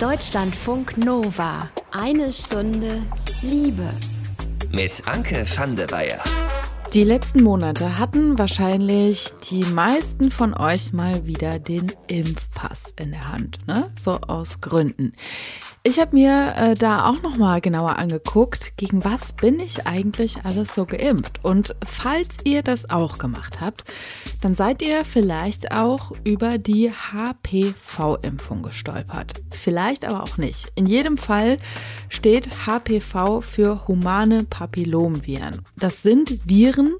Deutschlandfunk Nova. Eine Stunde Liebe. Mit Anke van der Weyer. Die letzten Monate hatten wahrscheinlich die meisten von euch mal wieder den Impfpass in der Hand, ne? So aus Gründen. Ich habe mir äh, da auch noch mal genauer angeguckt, gegen was bin ich eigentlich alles so geimpft. Und falls ihr das auch gemacht habt, dann seid ihr vielleicht auch über die HPV-Impfung gestolpert. Vielleicht aber auch nicht. In jedem Fall steht HPV für humane Papillomviren. Das sind Viren,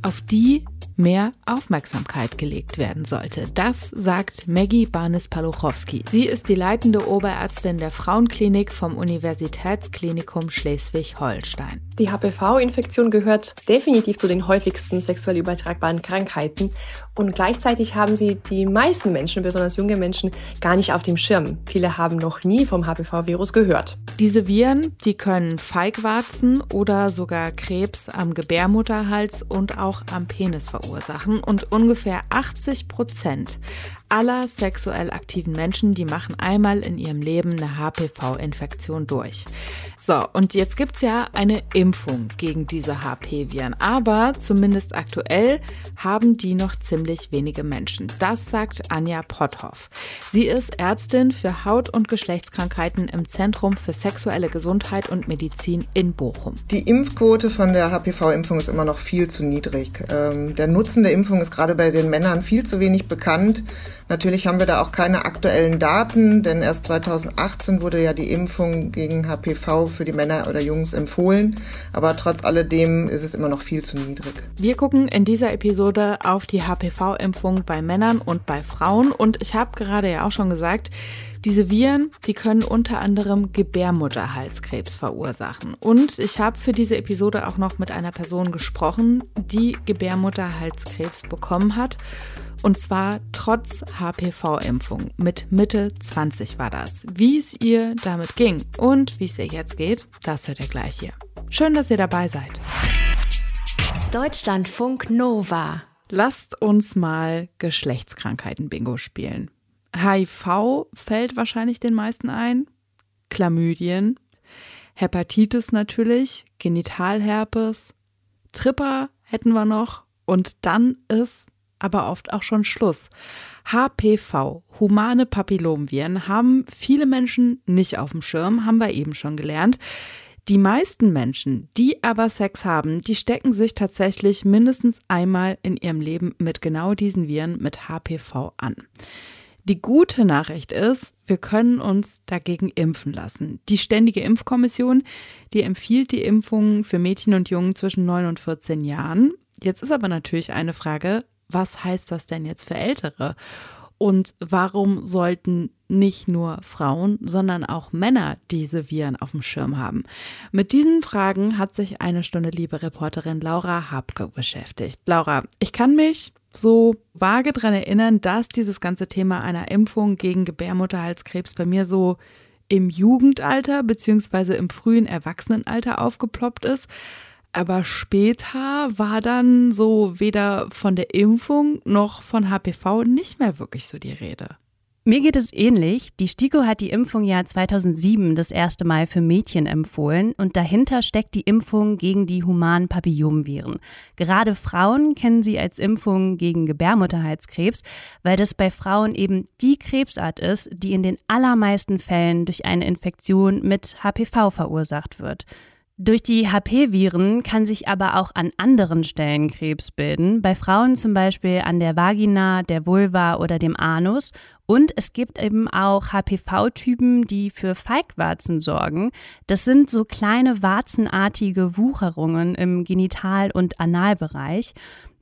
auf die mehr Aufmerksamkeit gelegt werden sollte. Das sagt Maggie Barnes-Paluchowski. Sie ist die leitende Oberärztin der Frauenklinik vom Universitätsklinikum Schleswig-Holstein. Die HPV-Infektion gehört definitiv zu den häufigsten sexuell übertragbaren Krankheiten und gleichzeitig haben sie die meisten Menschen, besonders junge Menschen, gar nicht auf dem Schirm. Viele haben noch nie vom HPV-Virus gehört. Diese Viren, die können Feigwarzen oder sogar Krebs am Gebärmutterhals und auch am Penis verursachen und ungefähr 80 Prozent aller sexuell aktiven Menschen, die machen einmal in ihrem Leben eine HPV-Infektion durch. So, und jetzt gibt's ja eine Impfung gegen diese HP-Viren, aber zumindest aktuell haben die noch ziemlich wenige Menschen. Das sagt Anja Potthoff. Sie ist Ärztin für Haut- und Geschlechtskrankheiten im Zentrum für sexuelle Gesundheit und Medizin in Bochum. Die Impfquote von der HPV-Impfung ist immer noch viel zu niedrig. Ähm, der Nutzen der Impfung ist gerade bei den Männern viel zu wenig bekannt. Natürlich haben wir da auch keine aktuellen Daten, denn erst 2018 wurde ja die Impfung gegen HPV für die Männer oder Jungs empfohlen. Aber trotz alledem ist es immer noch viel zu niedrig. Wir gucken in dieser Episode auf die HPV-Impfung bei Männern und bei Frauen. Und ich habe gerade ja auch schon gesagt, diese Viren, die können unter anderem Gebärmutterhalskrebs verursachen. Und ich habe für diese Episode auch noch mit einer Person gesprochen, die Gebärmutterhalskrebs bekommen hat. Und zwar trotz HPV-Impfung. Mit Mitte 20 war das. Wie es ihr damit ging und wie es ihr jetzt geht, das hört ihr gleich hier. Schön, dass ihr dabei seid. Deutschlandfunk Nova. Lasst uns mal Geschlechtskrankheiten-Bingo spielen. HIV fällt wahrscheinlich den meisten ein. Chlamydien. Hepatitis natürlich. Genitalherpes. Tripper hätten wir noch. Und dann ist aber oft auch schon Schluss. HPV, humane Papillomviren, haben viele Menschen nicht auf dem Schirm, haben wir eben schon gelernt. Die meisten Menschen, die aber Sex haben, die stecken sich tatsächlich mindestens einmal in ihrem Leben mit genau diesen Viren mit HPV an. Die gute Nachricht ist, wir können uns dagegen impfen lassen. Die Ständige Impfkommission, die empfiehlt die Impfungen für Mädchen und Jungen zwischen 9 und 14 Jahren. Jetzt ist aber natürlich eine Frage, was heißt das denn jetzt für Ältere? Und warum sollten nicht nur Frauen, sondern auch Männer diese Viren auf dem Schirm haben? Mit diesen Fragen hat sich eine Stunde liebe Reporterin Laura Habke beschäftigt. Laura, ich kann mich so vage daran erinnern, dass dieses ganze Thema einer Impfung gegen Gebärmutterhalskrebs bei mir so im Jugendalter beziehungsweise im frühen Erwachsenenalter aufgeploppt ist. Aber später war dann so weder von der Impfung noch von HPV nicht mehr wirklich so die Rede. Mir geht es ähnlich. Die STIKO hat die Impfung ja 2007 das erste Mal für Mädchen empfohlen und dahinter steckt die Impfung gegen die humanen Papillomviren. Gerade Frauen kennen sie als Impfung gegen Gebärmutterhalskrebs, weil das bei Frauen eben die Krebsart ist, die in den allermeisten Fällen durch eine Infektion mit HPV verursacht wird. Durch die HP-Viren kann sich aber auch an anderen Stellen Krebs bilden, bei Frauen zum Beispiel an der Vagina, der Vulva oder dem Anus. Und es gibt eben auch HPV-Typen, die für Feigwarzen sorgen. Das sind so kleine warzenartige Wucherungen im Genital- und Analbereich.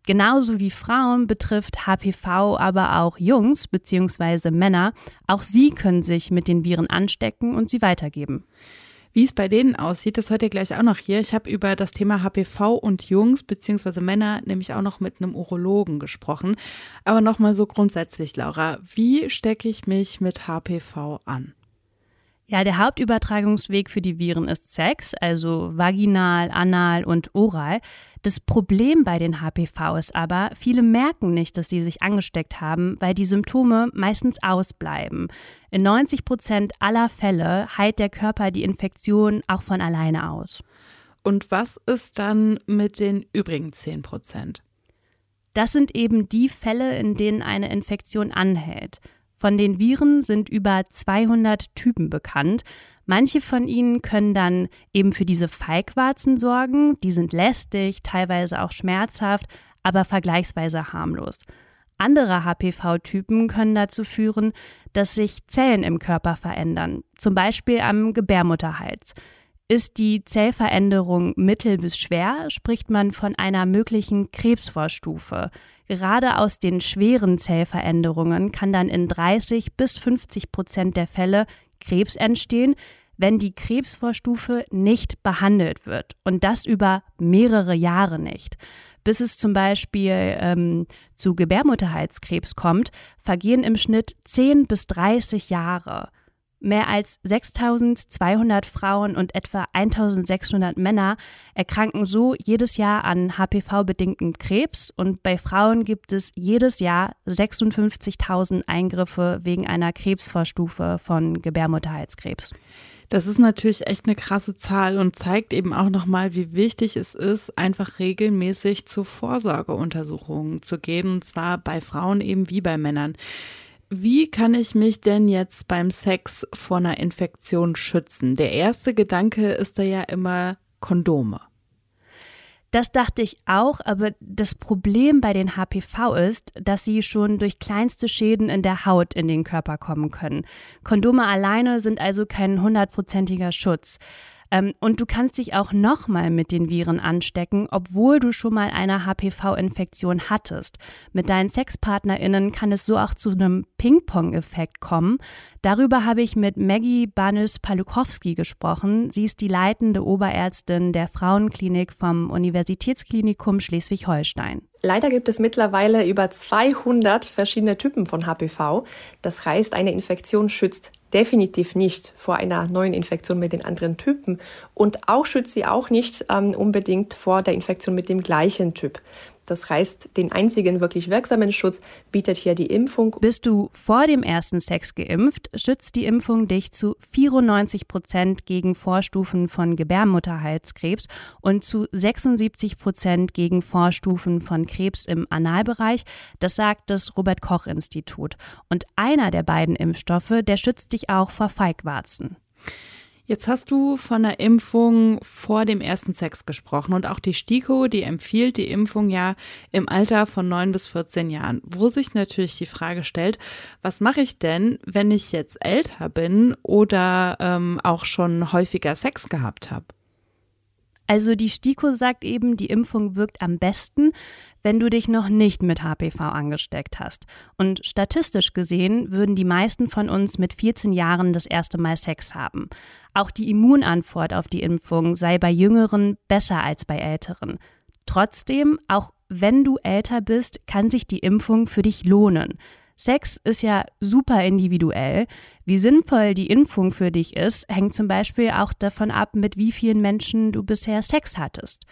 Genauso wie Frauen betrifft HPV aber auch Jungs bzw. Männer. Auch sie können sich mit den Viren anstecken und sie weitergeben. Wie es bei denen aussieht, das hört ihr gleich auch noch hier. Ich habe über das Thema HPV und Jungs bzw. Männer nämlich auch noch mit einem Urologen gesprochen. Aber nochmal so grundsätzlich, Laura, wie stecke ich mich mit HPV an? Ja, der Hauptübertragungsweg für die Viren ist Sex, also vaginal, anal und oral. Das Problem bei den HPV ist aber, viele merken nicht, dass sie sich angesteckt haben, weil die Symptome meistens ausbleiben. In 90 Prozent aller Fälle heilt der Körper die Infektion auch von alleine aus. Und was ist dann mit den übrigen 10 Prozent? Das sind eben die Fälle, in denen eine Infektion anhält. Von den Viren sind über 200 Typen bekannt. Manche von ihnen können dann eben für diese Feigwarzen sorgen. Die sind lästig, teilweise auch schmerzhaft, aber vergleichsweise harmlos. Andere HPV-Typen können dazu führen, dass sich Zellen im Körper verändern, zum Beispiel am Gebärmutterhals. Ist die Zellveränderung mittel bis schwer, spricht man von einer möglichen Krebsvorstufe. Gerade aus den schweren Zellveränderungen kann dann in 30 bis 50 Prozent der Fälle Krebs entstehen, wenn die Krebsvorstufe nicht behandelt wird und das über mehrere Jahre nicht. Bis es zum Beispiel ähm, zu Gebärmutterhalskrebs kommt, vergehen im Schnitt 10 bis 30 Jahre. Mehr als 6200 Frauen und etwa 1600 Männer erkranken so jedes Jahr an HPV-bedingtem Krebs und bei Frauen gibt es jedes Jahr 56.000 Eingriffe wegen einer Krebsvorstufe von Gebärmutterhalskrebs. Das ist natürlich echt eine krasse Zahl und zeigt eben auch nochmal, wie wichtig es ist, einfach regelmäßig zu Vorsorgeuntersuchungen zu gehen, und zwar bei Frauen eben wie bei Männern. Wie kann ich mich denn jetzt beim Sex vor einer Infektion schützen? Der erste Gedanke ist da ja immer Kondome. Das dachte ich auch, aber das Problem bei den HPV ist, dass sie schon durch kleinste Schäden in der Haut in den Körper kommen können. Kondome alleine sind also kein hundertprozentiger Schutz. Ähm, und du kannst dich auch nochmal mit den Viren anstecken, obwohl du schon mal eine HPV-Infektion hattest. Mit deinen SexpartnerInnen kann es so auch zu einem Ping-Pong-Effekt kommen. Darüber habe ich mit Maggie Banus-Palukowski gesprochen. Sie ist die leitende Oberärztin der Frauenklinik vom Universitätsklinikum Schleswig-Holstein. Leider gibt es mittlerweile über 200 verschiedene Typen von HPV. Das heißt, eine Infektion schützt definitiv nicht vor einer neuen Infektion mit den anderen Typen und auch schützt sie auch nicht ähm, unbedingt vor der Infektion mit dem gleichen Typ. Das heißt, den einzigen wirklich wirksamen Schutz bietet hier die Impfung. Bist du vor dem ersten Sex geimpft, schützt die Impfung dich zu 94 Prozent gegen Vorstufen von Gebärmutterhalskrebs und zu 76 Prozent gegen Vorstufen von Krebs im Analbereich. Das sagt das Robert Koch Institut. Und einer der beiden Impfstoffe, der schützt dich auch vor Feigwarzen. Jetzt hast du von der Impfung vor dem ersten Sex gesprochen und auch die STIKO, die empfiehlt die Impfung ja im Alter von neun bis 14 Jahren, wo sich natürlich die Frage stellt, was mache ich denn, wenn ich jetzt älter bin oder ähm, auch schon häufiger Sex gehabt habe? Also die STIKO sagt eben, die Impfung wirkt am besten, wenn du dich noch nicht mit HPV angesteckt hast. Und statistisch gesehen würden die meisten von uns mit 14 Jahren das erste Mal Sex haben. Auch die Immunantwort auf die Impfung sei bei Jüngeren besser als bei Älteren. Trotzdem, auch wenn du älter bist, kann sich die Impfung für dich lohnen. Sex ist ja super individuell. Wie sinnvoll die Impfung für dich ist, hängt zum Beispiel auch davon ab, mit wie vielen Menschen du bisher Sex hattest.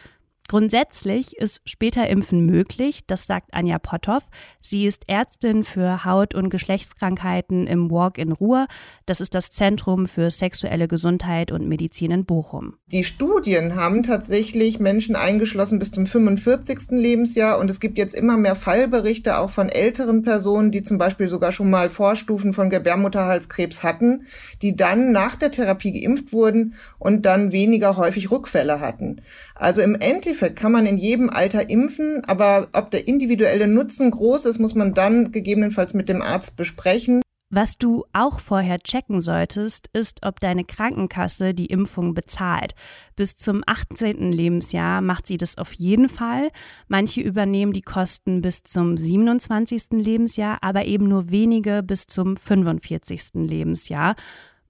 Grundsätzlich ist später Impfen möglich, das sagt Anja Potthoff. Sie ist Ärztin für Haut- und Geschlechtskrankheiten im Walk in Ruhr. Das ist das Zentrum für sexuelle Gesundheit und Medizin in Bochum. Die Studien haben tatsächlich Menschen eingeschlossen bis zum 45. Lebensjahr und es gibt jetzt immer mehr Fallberichte auch von älteren Personen, die zum Beispiel sogar schon mal Vorstufen von Gebärmutterhalskrebs hatten, die dann nach der Therapie geimpft wurden und dann weniger häufig Rückfälle hatten. Also im Endeffekt kann man in jedem Alter impfen, aber ob der individuelle Nutzen groß ist, muss man dann gegebenenfalls mit dem Arzt besprechen. Was du auch vorher checken solltest, ist, ob deine Krankenkasse die Impfung bezahlt. Bis zum 18. Lebensjahr macht sie das auf jeden Fall. Manche übernehmen die Kosten bis zum 27. Lebensjahr, aber eben nur wenige bis zum 45. Lebensjahr.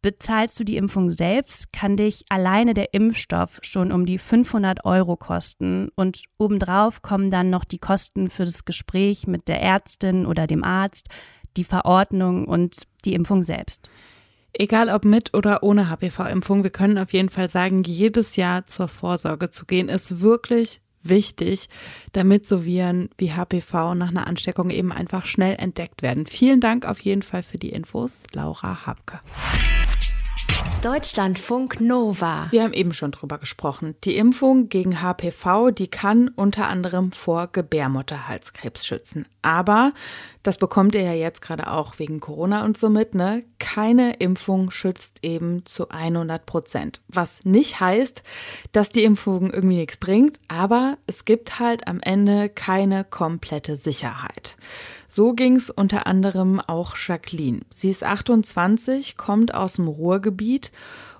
Bezahlst du die Impfung selbst, kann dich alleine der Impfstoff schon um die 500 Euro kosten und obendrauf kommen dann noch die Kosten für das Gespräch mit der Ärztin oder dem Arzt, die Verordnung und die Impfung selbst. Egal ob mit oder ohne HPV-Impfung, wir können auf jeden Fall sagen, jedes Jahr zur Vorsorge zu gehen, ist wirklich wichtig, damit so Viren wie HPV nach einer Ansteckung eben einfach schnell entdeckt werden. Vielen Dank auf jeden Fall für die Infos, Laura Habke. Deutschlandfunk Nova. Wir haben eben schon drüber gesprochen. Die Impfung gegen HPV, die kann unter anderem vor Gebärmutterhalskrebs schützen. Aber das bekommt ihr ja jetzt gerade auch wegen Corona und so mit, ne? Keine Impfung schützt eben zu 100 Prozent. Was nicht heißt, dass die Impfung irgendwie nichts bringt, aber es gibt halt am Ende keine komplette Sicherheit. So ging es unter anderem auch Jacqueline. Sie ist 28, kommt aus dem Ruhrgebiet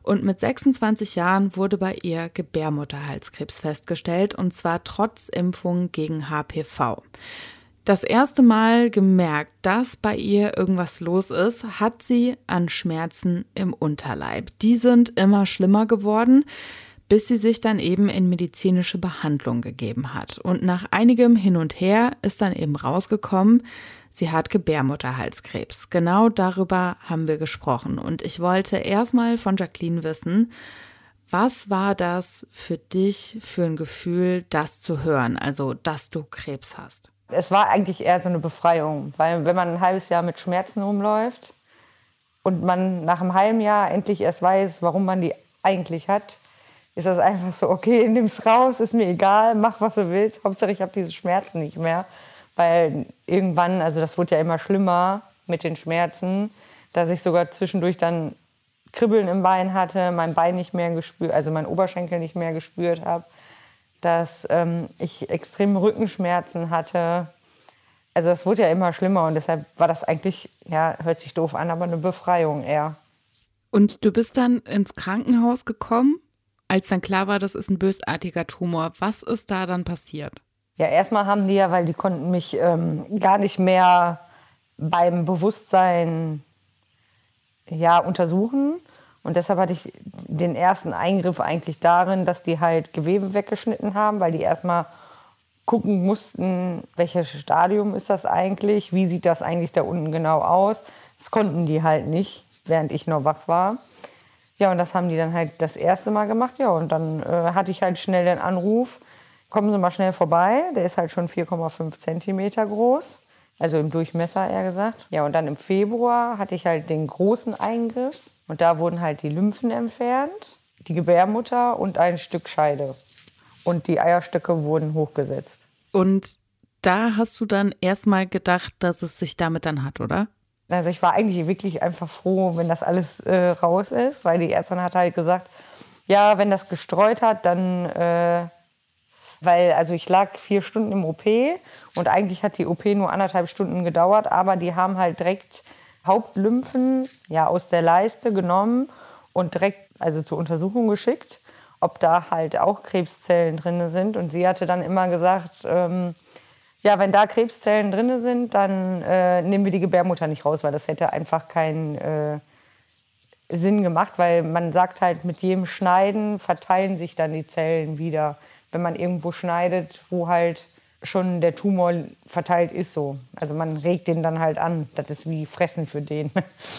und mit 26 Jahren wurde bei ihr Gebärmutterhalskrebs festgestellt und zwar trotz Impfung gegen HPV. Das erste Mal gemerkt, dass bei ihr irgendwas los ist, hat sie an Schmerzen im Unterleib. Die sind immer schlimmer geworden bis sie sich dann eben in medizinische Behandlung gegeben hat. Und nach einigem Hin und Her ist dann eben rausgekommen, sie hat Gebärmutterhalskrebs. Genau darüber haben wir gesprochen. Und ich wollte erstmal von Jacqueline wissen, was war das für dich für ein Gefühl, das zu hören, also dass du Krebs hast? Es war eigentlich eher so eine Befreiung, weil wenn man ein halbes Jahr mit Schmerzen rumläuft und man nach einem halben Jahr endlich erst weiß, warum man die eigentlich hat, ist das einfach so, okay, nimm's raus, ist mir egal, mach was du willst, Hauptsache ich habe diese Schmerzen nicht mehr. Weil irgendwann, also das wurde ja immer schlimmer mit den Schmerzen, dass ich sogar zwischendurch dann Kribbeln im Bein hatte, mein Bein nicht mehr gespürt, also mein Oberschenkel nicht mehr gespürt habe, dass ähm, ich extreme Rückenschmerzen hatte. Also das wurde ja immer schlimmer und deshalb war das eigentlich, ja, hört sich doof an, aber eine Befreiung eher. Und du bist dann ins Krankenhaus gekommen als dann klar war, das ist ein bösartiger Tumor, was ist da dann passiert? Ja, erstmal haben die ja, weil die konnten mich ähm, gar nicht mehr beim Bewusstsein ja, untersuchen. Und deshalb hatte ich den ersten Eingriff eigentlich darin, dass die halt Gewebe weggeschnitten haben, weil die erstmal gucken mussten, welches Stadium ist das eigentlich, wie sieht das eigentlich da unten genau aus. Das konnten die halt nicht, während ich noch wach war. Ja, und das haben die dann halt das erste Mal gemacht. Ja, und dann äh, hatte ich halt schnell den Anruf, kommen Sie mal schnell vorbei. Der ist halt schon 4,5 Zentimeter groß. Also im Durchmesser eher gesagt. Ja, und dann im Februar hatte ich halt den großen Eingriff. Und da wurden halt die Lymphen entfernt, die Gebärmutter und ein Stück Scheide. Und die Eierstöcke wurden hochgesetzt. Und da hast du dann erstmal gedacht, dass es sich damit dann hat, oder? Also ich war eigentlich wirklich einfach froh, wenn das alles äh, raus ist, weil die Ärztin hat halt gesagt, ja, wenn das gestreut hat, dann, äh, weil, also ich lag vier Stunden im OP und eigentlich hat die OP nur anderthalb Stunden gedauert, aber die haben halt direkt Hauptlymphen ja, aus der Leiste genommen und direkt also zur Untersuchung geschickt, ob da halt auch Krebszellen drin sind. Und sie hatte dann immer gesagt, ähm, ja, wenn da Krebszellen drin sind, dann äh, nehmen wir die Gebärmutter nicht raus, weil das hätte einfach keinen äh, Sinn gemacht, weil man sagt halt, mit jedem Schneiden verteilen sich dann die Zellen wieder. Wenn man irgendwo schneidet, wo halt schon der Tumor verteilt ist, so. Also man regt den dann halt an. Das ist wie Fressen für den.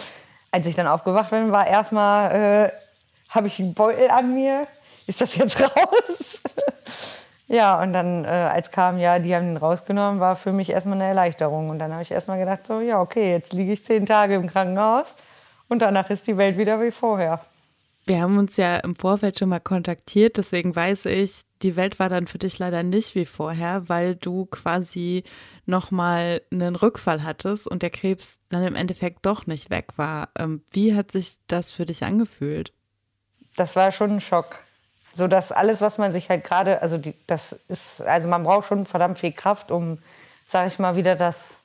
Als ich dann aufgewacht bin, war erstmal, äh, habe ich einen Beutel an mir? Ist das jetzt raus? Ja, und dann, äh, als kam, ja, die haben ihn rausgenommen, war für mich erstmal eine Erleichterung. Und dann habe ich erstmal gedacht, so, ja, okay, jetzt liege ich zehn Tage im Krankenhaus und danach ist die Welt wieder wie vorher. Wir haben uns ja im Vorfeld schon mal kontaktiert, deswegen weiß ich, die Welt war dann für dich leider nicht wie vorher, weil du quasi nochmal einen Rückfall hattest und der Krebs dann im Endeffekt doch nicht weg war. Ähm, wie hat sich das für dich angefühlt? Das war schon ein Schock so dass alles, was man sich halt gerade, also die, das ist, also man braucht schon verdammt viel Kraft, um, sag ich mal, wieder das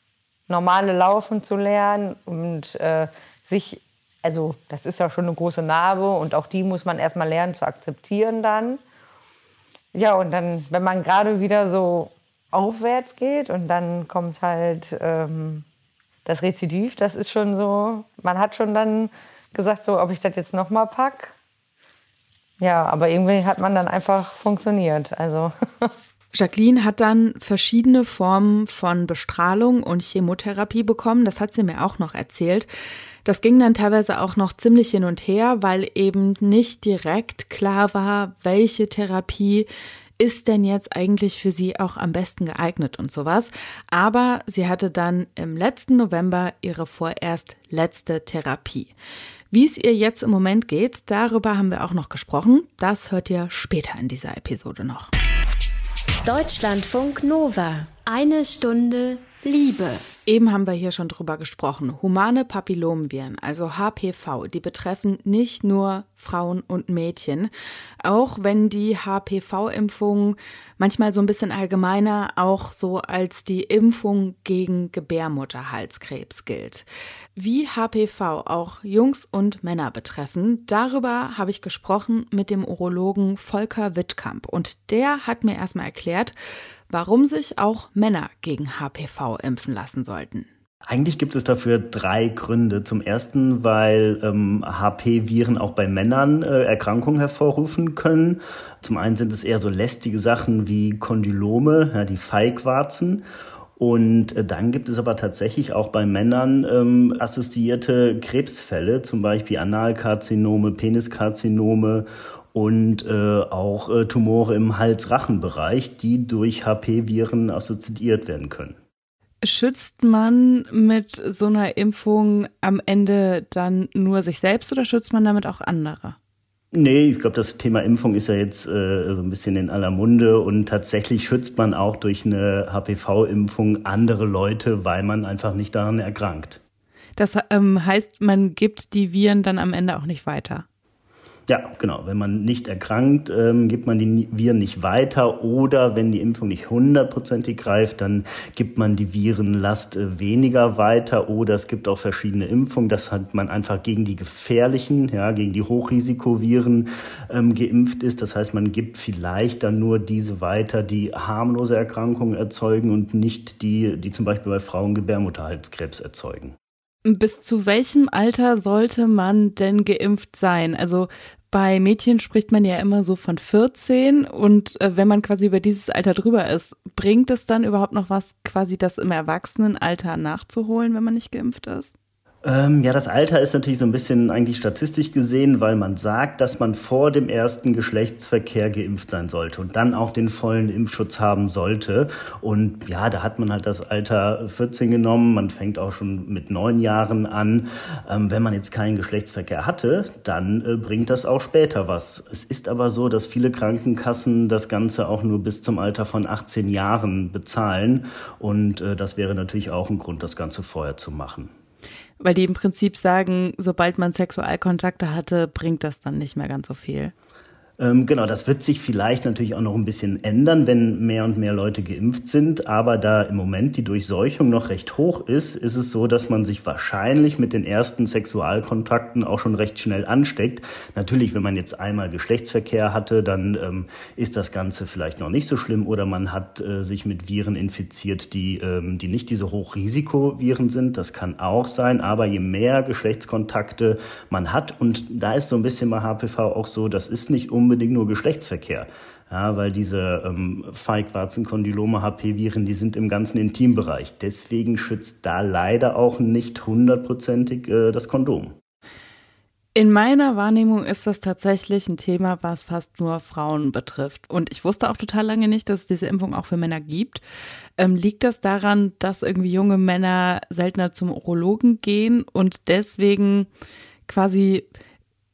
normale Laufen zu lernen und äh, sich, also das ist ja schon eine große Narbe und auch die muss man erstmal lernen zu akzeptieren dann. Ja, und dann, wenn man gerade wieder so aufwärts geht und dann kommt halt ähm, das Rezidiv, das ist schon so, man hat schon dann gesagt, so, ob ich das jetzt nochmal packe ja, aber irgendwie hat man dann einfach funktioniert. Also. Jacqueline hat dann verschiedene Formen von Bestrahlung und Chemotherapie bekommen. Das hat sie mir auch noch erzählt. Das ging dann teilweise auch noch ziemlich hin und her, weil eben nicht direkt klar war, welche Therapie ist denn jetzt eigentlich für sie auch am besten geeignet und sowas. Aber sie hatte dann im letzten November ihre vorerst letzte Therapie. Wie es ihr jetzt im Moment geht, darüber haben wir auch noch gesprochen. Das hört ihr später in dieser Episode noch. Deutschlandfunk Nova. Eine Stunde Liebe. Eben haben wir hier schon drüber gesprochen. Humane Papillomviren, also HPV, die betreffen nicht nur Frauen und Mädchen. Auch wenn die HPV-Impfung manchmal so ein bisschen allgemeiner auch so als die Impfung gegen Gebärmutterhalskrebs gilt. Wie HPV auch Jungs und Männer betreffen, darüber habe ich gesprochen mit dem Urologen Volker Wittkamp. Und der hat mir erstmal erklärt, warum sich auch Männer gegen HPV impfen lassen sollten. Eigentlich gibt es dafür drei Gründe. Zum ersten, weil ähm, HP-Viren auch bei Männern äh, Erkrankungen hervorrufen können. Zum einen sind es eher so lästige Sachen wie Kondylome, ja, die Feigwarzen. Und äh, dann gibt es aber tatsächlich auch bei Männern ähm, assoziierte Krebsfälle, zum Beispiel Analkarzinome, Peniskarzinome und äh, auch äh, Tumore im Hals-Rachen-Bereich, die durch HP-Viren assoziiert werden können. Schützt man mit so einer Impfung am Ende dann nur sich selbst oder schützt man damit auch andere? Nee, ich glaube, das Thema Impfung ist ja jetzt äh, so ein bisschen in aller Munde und tatsächlich schützt man auch durch eine HPV-Impfung andere Leute, weil man einfach nicht daran erkrankt. Das ähm, heißt, man gibt die Viren dann am Ende auch nicht weiter. Ja, genau. Wenn man nicht erkrankt, ähm, gibt man die Viren nicht weiter oder wenn die Impfung nicht hundertprozentig greift, dann gibt man die Virenlast äh, weniger weiter oder es gibt auch verschiedene Impfungen. Das hat man einfach gegen die gefährlichen, ja, gegen die Hochrisikoviren ähm, geimpft ist. Das heißt, man gibt vielleicht dann nur diese weiter, die harmlose Erkrankungen erzeugen und nicht die, die zum Beispiel bei Frauen Gebärmutterhalskrebs erzeugen. Bis zu welchem Alter sollte man denn geimpft sein? Also bei Mädchen spricht man ja immer so von 14 und äh, wenn man quasi über dieses Alter drüber ist, bringt es dann überhaupt noch was, quasi das im Erwachsenenalter nachzuholen, wenn man nicht geimpft ist? Ähm, ja, das Alter ist natürlich so ein bisschen eigentlich statistisch gesehen, weil man sagt, dass man vor dem ersten Geschlechtsverkehr geimpft sein sollte und dann auch den vollen Impfschutz haben sollte. Und ja, da hat man halt das Alter 14 genommen. Man fängt auch schon mit neun Jahren an. Ähm, wenn man jetzt keinen Geschlechtsverkehr hatte, dann äh, bringt das auch später was. Es ist aber so, dass viele Krankenkassen das Ganze auch nur bis zum Alter von 18 Jahren bezahlen. Und äh, das wäre natürlich auch ein Grund, das Ganze vorher zu machen weil die im Prinzip sagen, sobald man Sexualkontakte hatte, bringt das dann nicht mehr ganz so viel. Ähm, genau, das wird sich vielleicht natürlich auch noch ein bisschen ändern, wenn mehr und mehr Leute geimpft sind. Aber da im Moment die Durchseuchung noch recht hoch ist, ist es so, dass man sich wahrscheinlich mit den ersten Sexualkontakten auch schon recht schnell ansteckt. Natürlich, wenn man jetzt einmal Geschlechtsverkehr hatte, dann ähm, ist das Ganze vielleicht noch nicht so schlimm oder man hat äh, sich mit Viren infiziert, die, ähm, die nicht diese Hochrisikoviren sind. Das kann auch sein. Aber je mehr Geschlechtskontakte man hat, und da ist so ein bisschen bei HPV auch so, das ist nicht um unbedingt nur Geschlechtsverkehr. Ja, weil diese ähm, Feigwarzen, Kondylome, HP-Viren, die sind im ganzen Intimbereich. Deswegen schützt da leider auch nicht hundertprozentig äh, das Kondom. In meiner Wahrnehmung ist das tatsächlich ein Thema, was fast nur Frauen betrifft. Und ich wusste auch total lange nicht, dass es diese Impfung auch für Männer gibt. Ähm, liegt das daran, dass irgendwie junge Männer seltener zum Urologen gehen und deswegen quasi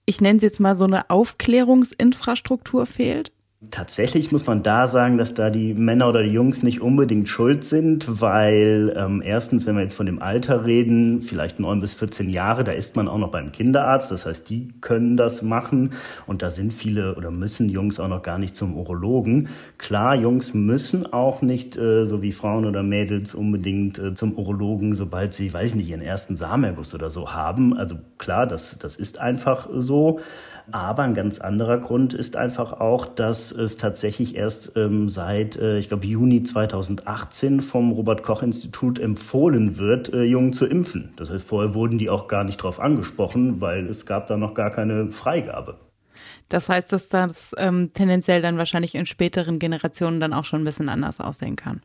ich nenne es jetzt mal so eine Aufklärungsinfrastruktur fehlt? Tatsächlich muss man da sagen, dass da die Männer oder die Jungs nicht unbedingt schuld sind, weil ähm, erstens, wenn wir jetzt von dem Alter reden, vielleicht neun bis 14 Jahre, da ist man auch noch beim Kinderarzt. Das heißt, die können das machen und da sind viele oder müssen Jungs auch noch gar nicht zum Urologen. Klar, Jungs müssen auch nicht, äh, so wie Frauen oder Mädels, unbedingt äh, zum Urologen, sobald sie, weiß ich nicht, ihren ersten Samenerguss oder so haben. Also klar, das, das ist einfach so. Aber ein ganz anderer Grund ist einfach auch, dass es tatsächlich erst ähm, seit, äh, ich glaube, Juni 2018 vom Robert-Koch-Institut empfohlen wird, äh, Jungen zu impfen. Das heißt, vorher wurden die auch gar nicht drauf angesprochen, weil es gab da noch gar keine Freigabe. Das heißt, dass das ähm, tendenziell dann wahrscheinlich in späteren Generationen dann auch schon ein bisschen anders aussehen kann.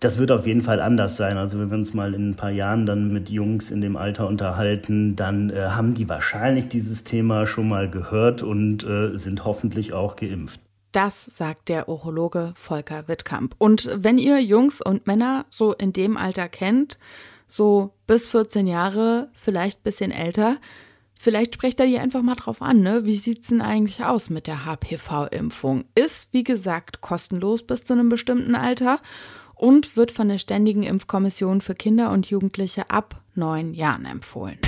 Das wird auf jeden Fall anders sein. Also wenn wir uns mal in ein paar Jahren dann mit Jungs in dem Alter unterhalten, dann äh, haben die wahrscheinlich dieses Thema schon mal gehört und äh, sind hoffentlich auch geimpft. Das sagt der Urologe Volker Wittkamp. Und wenn ihr Jungs und Männer so in dem Alter kennt, so bis 14 Jahre, vielleicht ein bisschen älter, vielleicht sprecht ihr die einfach mal drauf an, ne? Wie sieht's denn eigentlich aus mit der HPV-Impfung? Ist, wie gesagt, kostenlos bis zu einem bestimmten Alter und wird von der Ständigen Impfkommission für Kinder und Jugendliche ab neun Jahren empfohlen.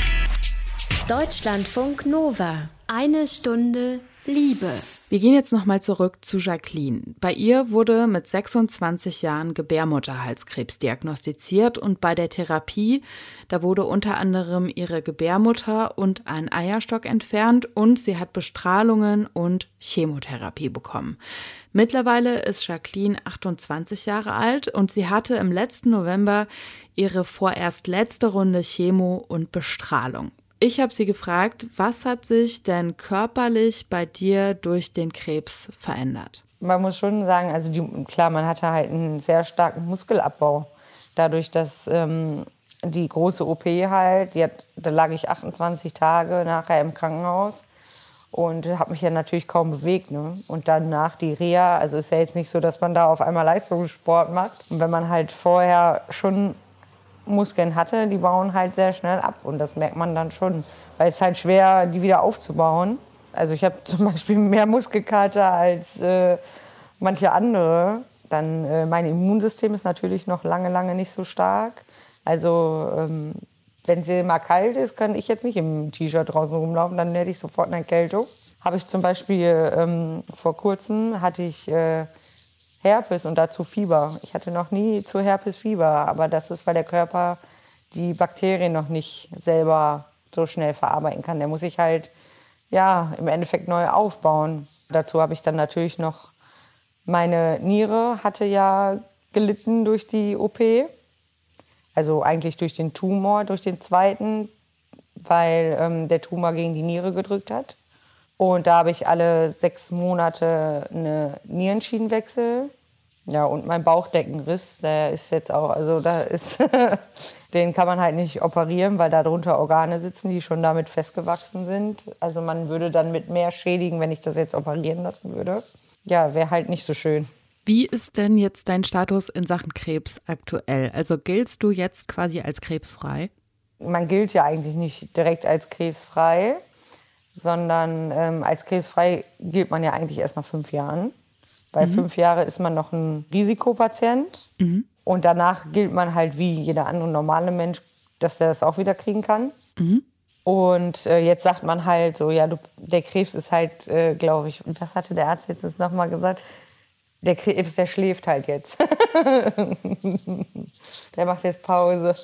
Deutschlandfunk Nova. Eine Stunde Liebe. Wir gehen jetzt nochmal zurück zu Jacqueline. Bei ihr wurde mit 26 Jahren Gebärmutterhalskrebs diagnostiziert und bei der Therapie, da wurde unter anderem ihre Gebärmutter und ein Eierstock entfernt und sie hat Bestrahlungen und Chemotherapie bekommen. Mittlerweile ist Jacqueline 28 Jahre alt und sie hatte im letzten November ihre vorerst letzte Runde Chemo und Bestrahlung. Ich habe sie gefragt, was hat sich denn körperlich bei dir durch den Krebs verändert? Man muss schon sagen, also die, klar, man hatte halt einen sehr starken Muskelabbau. Dadurch, dass ähm, die große OP halt, hat, da lag ich 28 Tage nachher im Krankenhaus und habe mich ja natürlich kaum bewegt. Ne? Und dann nach die Reha, also ist ja jetzt nicht so, dass man da auf einmal Leistungssport macht. Und wenn man halt vorher schon Muskeln hatte, die bauen halt sehr schnell ab. Und das merkt man dann schon, weil es halt schwer, die wieder aufzubauen. Also ich habe zum Beispiel mehr Muskelkater als äh, manche andere. Dann äh, mein Immunsystem ist natürlich noch lange, lange nicht so stark. Also ähm, wenn es mal kalt ist, kann ich jetzt nicht im T-Shirt draußen rumlaufen, dann hätte ich sofort eine Erkältung. Habe ich zum Beispiel ähm, vor kurzem hatte ich äh, Herpes und dazu Fieber. Ich hatte noch nie zu Herpes Fieber, aber das ist, weil der Körper die Bakterien noch nicht selber so schnell verarbeiten kann. Der muss sich halt ja im Endeffekt neu aufbauen. Dazu habe ich dann natürlich noch meine Niere hatte ja gelitten durch die OP. Also eigentlich durch den Tumor, durch den zweiten, weil ähm, der Tumor gegen die Niere gedrückt hat. Und da habe ich alle sechs Monate eine Nierenschienenwechsel. Ja, und mein Bauchdeckenriss, der ist jetzt auch, also da ist, den kann man halt nicht operieren, weil da drunter Organe sitzen, die schon damit festgewachsen sind. Also man würde dann mit mehr schädigen, wenn ich das jetzt operieren lassen würde. Ja, wäre halt nicht so schön. Wie ist denn jetzt dein Status in Sachen Krebs aktuell? Also giltst du jetzt quasi als krebsfrei? Man gilt ja eigentlich nicht direkt als krebsfrei sondern ähm, als krebsfrei gilt man ja eigentlich erst nach fünf Jahren. Weil mhm. fünf Jahre ist man noch ein Risikopatient mhm. und danach gilt man halt wie jeder andere normale Mensch, dass der das auch wieder kriegen kann. Mhm. Und äh, jetzt sagt man halt so, ja, du, der Krebs ist halt, äh, glaube ich, was hatte der Arzt jetzt nochmal gesagt? Der Krebs, der schläft halt jetzt. der macht jetzt Pause.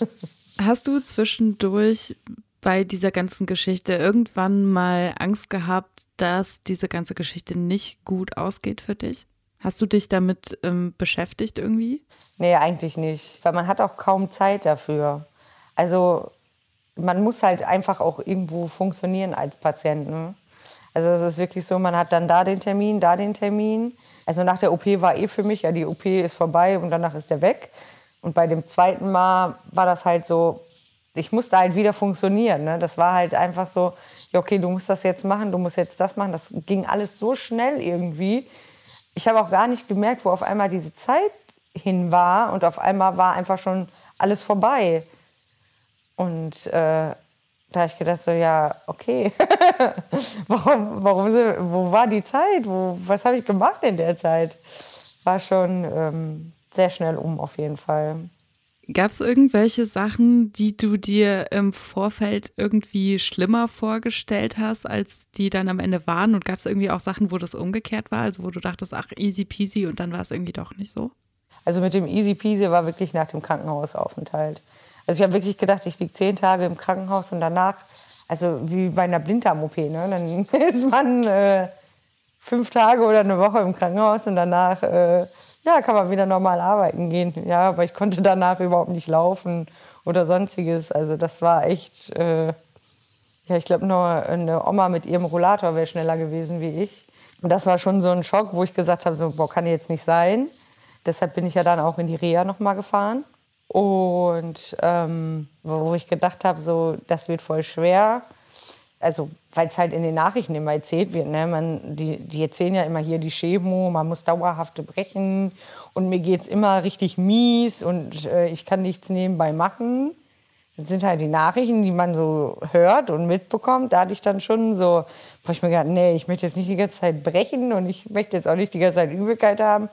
Hast du zwischendurch bei dieser ganzen Geschichte irgendwann mal Angst gehabt, dass diese ganze Geschichte nicht gut ausgeht für dich? Hast du dich damit ähm, beschäftigt irgendwie? Nee, eigentlich nicht, weil man hat auch kaum Zeit dafür. Also man muss halt einfach auch irgendwo funktionieren als Patient. Ne? Also es ist wirklich so, man hat dann da den Termin, da den Termin. Also nach der OP war eh für mich, ja, die OP ist vorbei und danach ist der weg. Und bei dem zweiten Mal war das halt so, ich musste halt wieder funktionieren. Ne? Das war halt einfach so, okay, du musst das jetzt machen, du musst jetzt das machen. Das ging alles so schnell irgendwie. Ich habe auch gar nicht gemerkt, wo auf einmal diese Zeit hin war und auf einmal war einfach schon alles vorbei. Und äh, da habe ich gedacht, so, ja, okay, warum, warum, wo war die Zeit? Wo, was habe ich gemacht in der Zeit? War schon ähm, sehr schnell um, auf jeden Fall. Gab es irgendwelche Sachen, die du dir im Vorfeld irgendwie schlimmer vorgestellt hast, als die dann am Ende waren? Und gab es irgendwie auch Sachen, wo das umgekehrt war? Also wo du dachtest, ach, easy peasy und dann war es irgendwie doch nicht so? Also mit dem easy peasy war wirklich nach dem Krankenhausaufenthalt. Also ich habe wirklich gedacht, ich liege zehn Tage im Krankenhaus und danach, also wie bei einer Blinddarm-OP, ne? dann ist man äh, fünf Tage oder eine Woche im Krankenhaus und danach... Äh, ja, kann man wieder normal arbeiten gehen. Ja, aber ich konnte danach überhaupt nicht laufen oder sonstiges. Also das war echt, äh, Ja, ich glaube, nur eine Oma mit ihrem Rollator wäre schneller gewesen wie ich. Und das war schon so ein Schock, wo ich gesagt habe, so, boah, kann jetzt nicht sein. Deshalb bin ich ja dann auch in die Reha nochmal gefahren. Und ähm, wo ich gedacht habe, so, das wird voll schwer. Also, weil es halt in den Nachrichten immer erzählt wird. Ne? Man, die, die erzählen ja immer hier die Chemo, man muss dauerhafte brechen und mir geht es immer richtig mies und äh, ich kann nichts nebenbei machen. Das sind halt die Nachrichten, die man so hört und mitbekommt. Da hatte ich dann schon so, wo ich mir gedacht, nee, ich möchte jetzt nicht die ganze Zeit brechen und ich möchte jetzt auch nicht die ganze Zeit Übelkeit haben.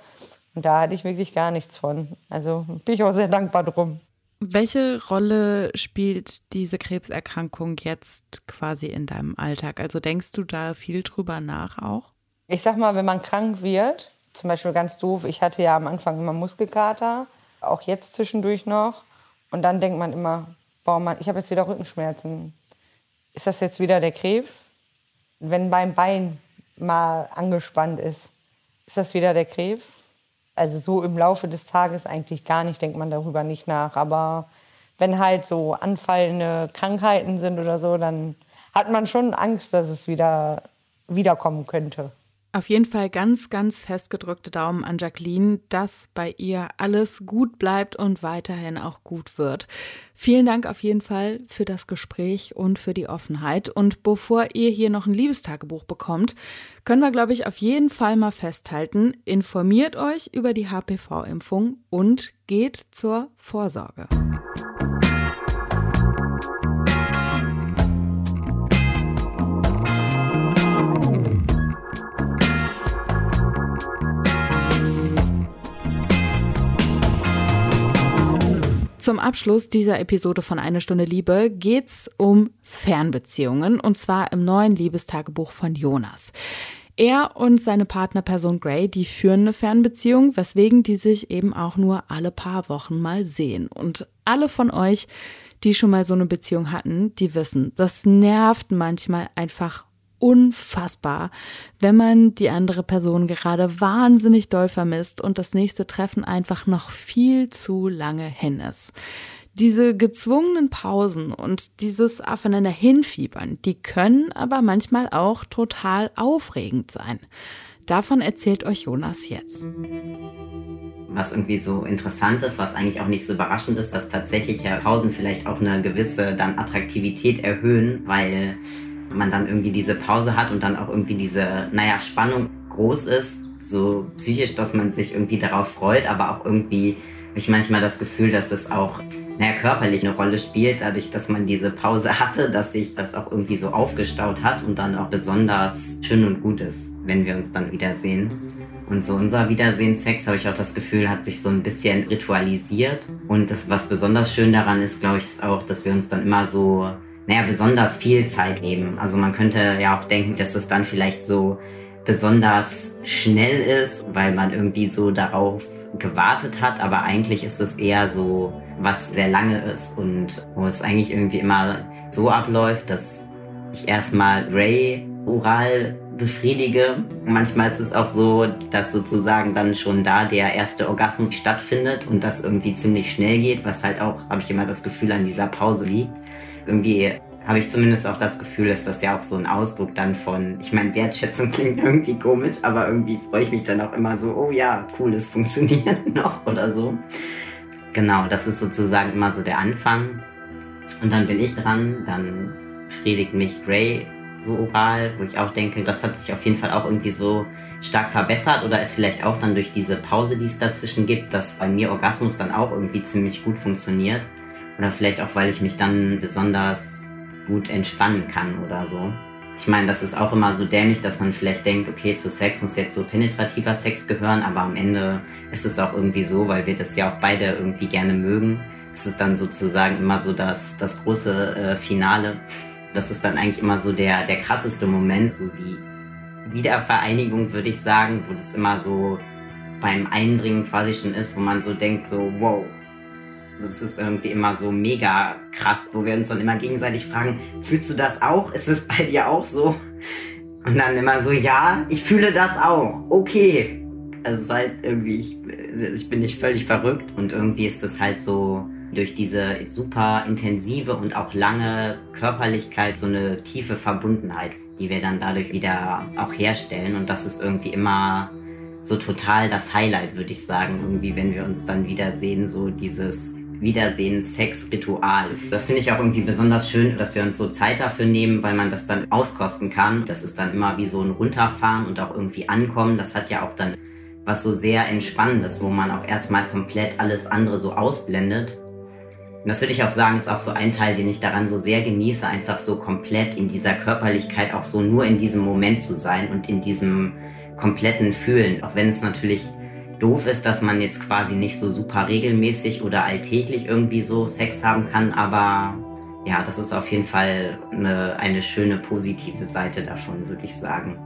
Und da hatte ich wirklich gar nichts von. Also bin ich auch sehr dankbar drum. Welche Rolle spielt diese Krebserkrankung jetzt quasi in deinem Alltag? Also denkst du da viel drüber nach auch? Ich sag mal, wenn man krank wird, zum Beispiel ganz doof, ich hatte ja am Anfang immer Muskelkater, auch jetzt zwischendurch noch. Und dann denkt man immer, boah, Mann, ich habe jetzt wieder Rückenschmerzen. Ist das jetzt wieder der Krebs? Wenn mein Bein mal angespannt ist, ist das wieder der Krebs? Also so im Laufe des Tages eigentlich gar nicht, denkt man darüber nicht nach. Aber wenn halt so anfallende Krankheiten sind oder so, dann hat man schon Angst, dass es wieder wiederkommen könnte. Auf jeden Fall ganz, ganz festgedrückte Daumen an Jacqueline, dass bei ihr alles gut bleibt und weiterhin auch gut wird. Vielen Dank auf jeden Fall für das Gespräch und für die Offenheit. Und bevor ihr hier noch ein Liebestagebuch bekommt, können wir, glaube ich, auf jeden Fall mal festhalten, informiert euch über die HPV-Impfung und geht zur Vorsorge. Zum Abschluss dieser Episode von Eine Stunde Liebe geht's um Fernbeziehungen und zwar im neuen Liebestagebuch von Jonas. Er und seine Partnerperson Gray, die führen eine Fernbeziehung, weswegen die sich eben auch nur alle paar Wochen mal sehen. Und alle von euch, die schon mal so eine Beziehung hatten, die wissen, das nervt manchmal einfach unfassbar, wenn man die andere Person gerade wahnsinnig doll vermisst und das nächste Treffen einfach noch viel zu lange hin ist. Diese gezwungenen Pausen und dieses aufeinander hinfiebern, die können aber manchmal auch total aufregend sein. Davon erzählt euch Jonas jetzt. Was irgendwie so interessant ist, was eigentlich auch nicht so überraschend ist, dass tatsächlich Pausen vielleicht auch eine gewisse dann Attraktivität erhöhen, weil man dann irgendwie diese Pause hat und dann auch irgendwie diese, naja, Spannung groß ist, so psychisch, dass man sich irgendwie darauf freut, aber auch irgendwie habe ich manchmal das Gefühl, dass es auch naja, körperlich eine Rolle spielt, dadurch, dass man diese Pause hatte, dass sich das auch irgendwie so aufgestaut hat und dann auch besonders schön und gut ist, wenn wir uns dann wiedersehen. Und so unser Wiedersehensex, habe ich auch das Gefühl, hat sich so ein bisschen ritualisiert. Und das, was besonders schön daran ist, glaube ich, ist auch, dass wir uns dann immer so naja, besonders viel Zeit nehmen. Also man könnte ja auch denken, dass es dann vielleicht so besonders schnell ist, weil man irgendwie so darauf gewartet hat, aber eigentlich ist es eher so, was sehr lange ist und wo es eigentlich irgendwie immer so abläuft, dass ich erstmal Ray oral befriedige. Manchmal ist es auch so, dass sozusagen dann schon da der erste Orgasmus stattfindet und das irgendwie ziemlich schnell geht, was halt auch, habe ich immer das Gefühl, an dieser Pause liegt irgendwie habe ich zumindest auch das Gefühl, ist das ja auch so ein Ausdruck dann von, ich meine, Wertschätzung klingt irgendwie komisch, aber irgendwie freue ich mich dann auch immer so, oh ja, cool, es funktioniert noch oder so. Genau, das ist sozusagen immer so der Anfang. Und dann bin ich dran, dann befriedigt mich Ray so oral, wo ich auch denke, das hat sich auf jeden Fall auch irgendwie so stark verbessert oder ist vielleicht auch dann durch diese Pause, die es dazwischen gibt, dass bei mir Orgasmus dann auch irgendwie ziemlich gut funktioniert. Oder vielleicht auch, weil ich mich dann besonders gut entspannen kann oder so. Ich meine, das ist auch immer so dämlich, dass man vielleicht denkt, okay, zu Sex muss jetzt so penetrativer Sex gehören, aber am Ende ist es auch irgendwie so, weil wir das ja auch beide irgendwie gerne mögen. Das ist dann sozusagen immer so das, das große äh, Finale. Das ist dann eigentlich immer so der, der krasseste Moment, so wie Wiedervereinigung, würde ich sagen, wo das immer so beim Eindringen quasi schon ist, wo man so denkt, so, wow, es ist irgendwie immer so mega krass, wo wir uns dann immer gegenseitig fragen, fühlst du das auch? Ist es bei dir auch so? Und dann immer so, ja, ich fühle das auch. Okay. Also das heißt irgendwie, ich, ich bin nicht völlig verrückt und irgendwie ist es halt so, durch diese super intensive und auch lange Körperlichkeit so eine tiefe Verbundenheit, die wir dann dadurch wieder auch herstellen. Und das ist irgendwie immer so total das Highlight, würde ich sagen, irgendwie, wenn wir uns dann wiedersehen, so dieses Wiedersehen, Sex, Ritual. Das finde ich auch irgendwie besonders schön, dass wir uns so Zeit dafür nehmen, weil man das dann auskosten kann. Das ist dann immer wie so ein Runterfahren und auch irgendwie ankommen. Das hat ja auch dann was so sehr Entspannendes, wo man auch erstmal komplett alles andere so ausblendet. Und das würde ich auch sagen, ist auch so ein Teil, den ich daran so sehr genieße, einfach so komplett in dieser Körperlichkeit auch so nur in diesem Moment zu sein und in diesem kompletten Fühlen. Auch wenn es natürlich doof ist, dass man jetzt quasi nicht so super regelmäßig oder alltäglich irgendwie so Sex haben kann, aber ja, das ist auf jeden Fall eine, eine schöne positive Seite davon, würde ich sagen.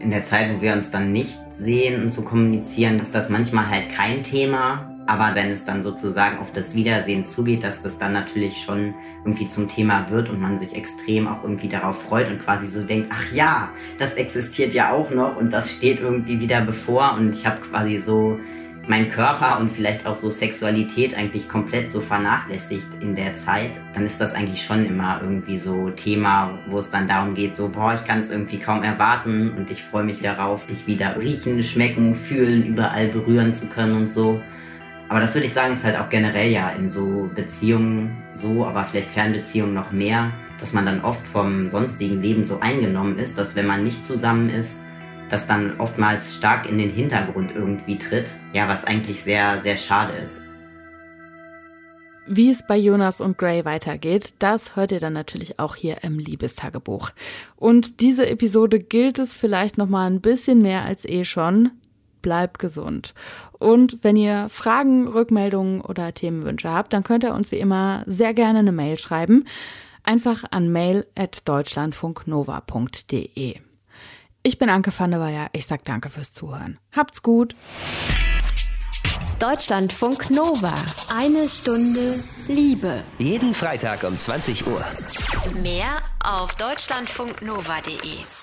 In der Zeit, wo wir uns dann nicht sehen und zu kommunizieren, ist das manchmal halt kein Thema, aber wenn es dann sozusagen auf das Wiedersehen zugeht, dass das dann natürlich schon irgendwie zum Thema wird und man sich extrem auch irgendwie darauf freut und quasi so denkt, ach ja, das existiert ja auch noch und das steht irgendwie wieder bevor und ich habe quasi so meinen Körper und vielleicht auch so Sexualität eigentlich komplett so vernachlässigt in der Zeit, dann ist das eigentlich schon immer irgendwie so Thema, wo es dann darum geht, so, boah, ich kann es irgendwie kaum erwarten und ich freue mich darauf, dich wieder riechen, schmecken, fühlen, überall berühren zu können und so. Aber das würde ich sagen, ist halt auch generell ja in so Beziehungen so, aber vielleicht Fernbeziehungen noch mehr, dass man dann oft vom sonstigen Leben so eingenommen ist, dass wenn man nicht zusammen ist, das dann oftmals stark in den Hintergrund irgendwie tritt. Ja, was eigentlich sehr, sehr schade ist. Wie es bei Jonas und Gray weitergeht, das hört ihr dann natürlich auch hier im Liebestagebuch. Und diese Episode gilt es vielleicht noch mal ein bisschen mehr als eh schon bleibt gesund. Und wenn ihr Fragen, Rückmeldungen oder Themenwünsche habt, dann könnt ihr uns wie immer sehr gerne eine Mail schreiben. Einfach an mail.deutschlandfunknova.de. Ich bin Anke van der Weyer. Ich sag danke fürs Zuhören. Habt's gut. Deutschlandfunk Nova. Eine Stunde Liebe. Jeden Freitag um 20 Uhr. Mehr auf deutschlandfunknova.de.